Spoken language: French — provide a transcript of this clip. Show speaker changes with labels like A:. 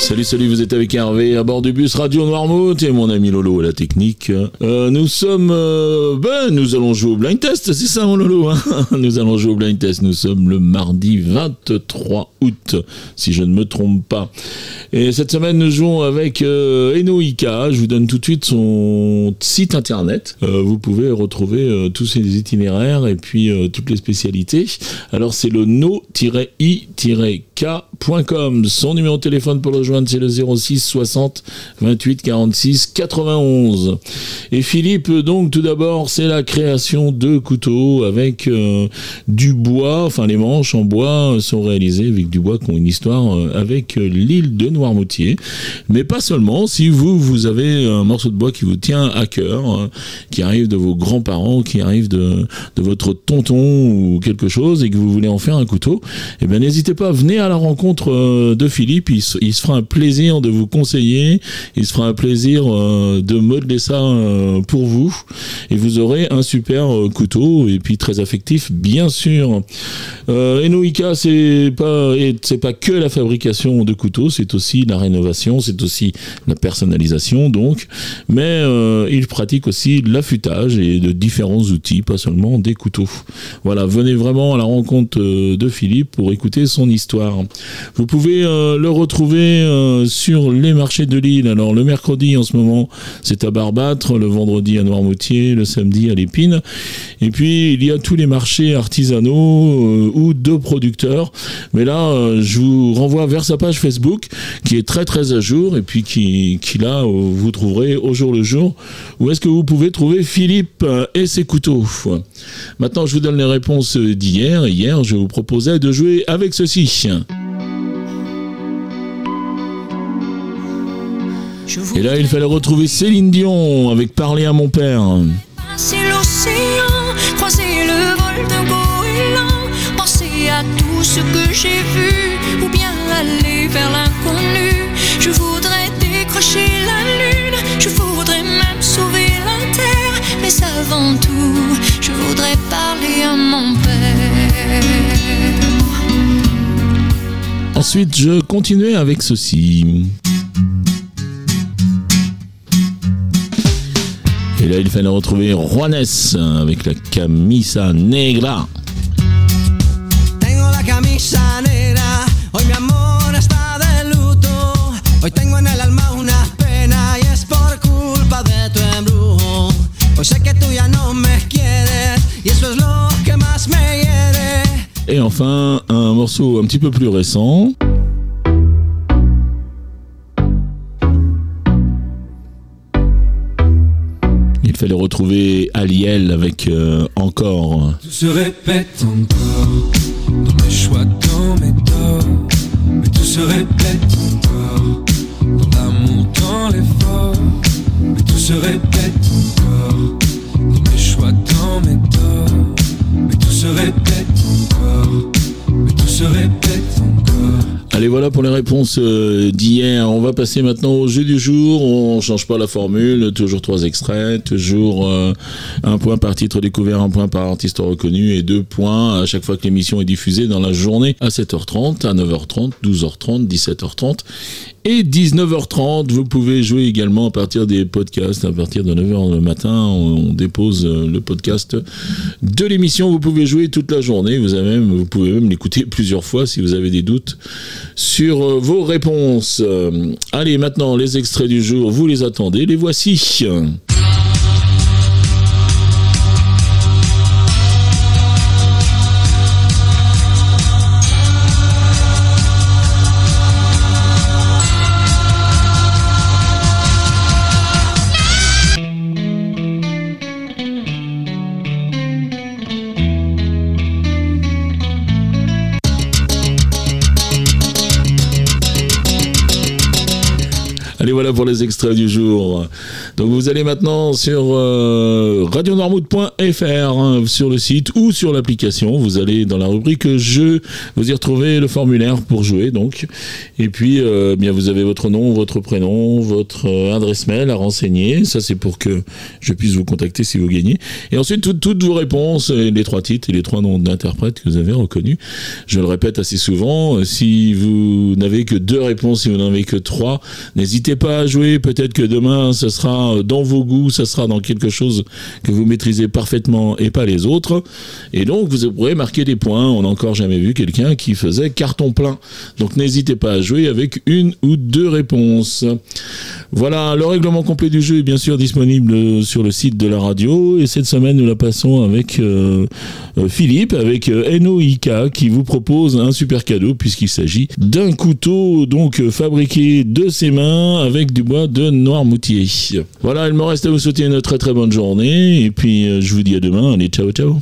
A: Salut, salut, vous êtes avec Hervé à bord du bus Radio Noirmouth et mon ami Lolo à la technique. Euh, nous sommes... euh, ben, nous allons jouer au blind test, c'est ça mon Lolo hein Nous allons jouer au blind test, nous sommes le mardi 23 août, si je ne me trompe pas. Et cette semaine, nous jouons avec euh. Je vous donne tout de suite son site internet. Euh, vous pouvez retrouver euh, tous ses itinéraires et puis euh, toutes les spécialités. Alors, c'est le Son numéro de téléphone pour le joindre, c'est le 06 60 28 46 91. Et Philippe, donc, tout d'abord, c'est la création de couteaux avec euh, du bois. Enfin, les manches en bois sont réalisées avec du bois qui ont une histoire euh, avec euh, l'île de Noirmoutier. Mais pas seulement. Si vous, vous avez un morceau de bois qui vous tient à cœur, euh, qui arrive de vos grands-parents, qui arrive de, de votre tonton ou quelque chose et que vous voulez en faire un couteau, eh bien, n'hésitez pas, venez à la rencontre euh, de Philippe. Il, se- fera un plaisir de vous conseiller. Il se fera un plaisir euh, de modeler ça euh, pour vous. Et vous aurez un super couteau et puis très affectif, bien sûr. Euh, Enoika, c'est pas, c'est pas que la fabrication de couteaux, c'est aussi la rénovation, c'est aussi la personnalisation, donc. Mais il pratique aussi l'affûtage et de différents outils, pas seulement des couteaux. Voilà, venez vraiment à la rencontre de Philippe pour écouter son histoire. Vous pouvez euh, le retrouver euh, sur les marchés de Lille. Alors le mercredi en ce moment, c'est à Barbâtre, le vendredi à Noirmoutier, le samedi à l'Épine. Et puis il y a tous les marchés artisanaux euh, ou de producteurs. Mais là, je vous renvoie vers sa page Facebook qui est très très à jour et puis qui, qui là, vous trouverez au jour le jour où est-ce que vous pouvez trouver Philippe et ses couteaux? Maintenant, je vous donne les réponses d'hier. Hier, je vous proposais de jouer avec ceci. Et là, il fallait retrouver Céline Dion avec Parler à mon père.
B: Passer l'océan, croiser le vol d'un goéland, penser à tout ce que j'ai vu, ou bien aller vers l'inconnu. Je voudrais décrocher la lune, je voudrais même sauver la terre, mais avant tout, je voudrais parler à mon père.
A: Ensuite, je continuais avec ceci. Et là, il fallait retrouver Juanes avec la camisa negra.
C: Tengo la camisa negra, hoy mi amor está de luto. Hoy tengo en el alma una pena y es por culpa de tu embrujo. Hoy sé que tú ya no me quieres y eso es lo que más me hiere.
A: Et enfin, un morceau un petit peu plus récent. Fallait retrouver Aliel avec euh, encore.
D: Tout se répète encore dans mes choix, dans mes torts. Mais tout se répète encore dans l'amour, dans l'effort. Mais tout se répète encore
A: voilà pour les réponses euh, d'hier. On va passer maintenant au jeu du jour. On change pas la formule. Toujours trois extraits. Toujours euh, un point par titre découvert, un point par artiste reconnu et deux points à chaque fois que l'émission est diffusée dans la journée à 7h30, à 9h30, 12h30, 17h30 et 19h30. Vous pouvez jouer également à partir des podcasts. À partir de 9h le matin, on, dépose euh, le podcast de l'émission. Vous pouvez jouer toute la journée. Vous, avez vous pouvez même l'écouter plusieurs fois si vous avez des doutes sur euh, vos réponses. Euh, allez, maintenant, les extraits du jour, vous les attendez. Les voici. Allez, voilà pour les extraits du jour. Donc vous allez maintenant sur euh, hein, sur le site ou sur l'application. Vous allez dans la rubrique jeu, vous y retrouvez le formulaire pour jouer donc. Et puis euh, bien vous avez votre nom, votre prénom, votre euh, adresse mail à renseigner. Ça c'est pour que je puisse vous contacter si vous gagnez. Et ensuite toutes, vos réponses, et les trois titres et les trois noms d'interprètes que vous avez reconnus. Je le répète assez souvent. euh, Si vous n'avez que deux réponses, si vous n'en avez que trois, n'hésitez pas à jouer. Peut-être que demain, ce sera dans vos goûts, ça sera dans quelque chose que vous maîtrisez parfaitement et pas les autres. Et donc, vous pourrez marquer des points. On n'a encore jamais vu quelqu'un qui faisait carton plein. Donc, n'hésitez pas à jouer avec une ou deux réponses. Voilà, le règlement complet du jeu est bien sûr disponible sur le site de la radio. Et cette semaine, nous la passons avec euh, euh, Philippe, avec euh, NOIK, qui vous propose un super cadeau puisqu'il s'agit d'un couteau donc euh, fabriqué de ses mains avec du bois de Noirmoutier. Voilà, il me reste à vous souhaiter une très très bonne journée et puis euh, je vous dis à demain. Allez, ciao ciao.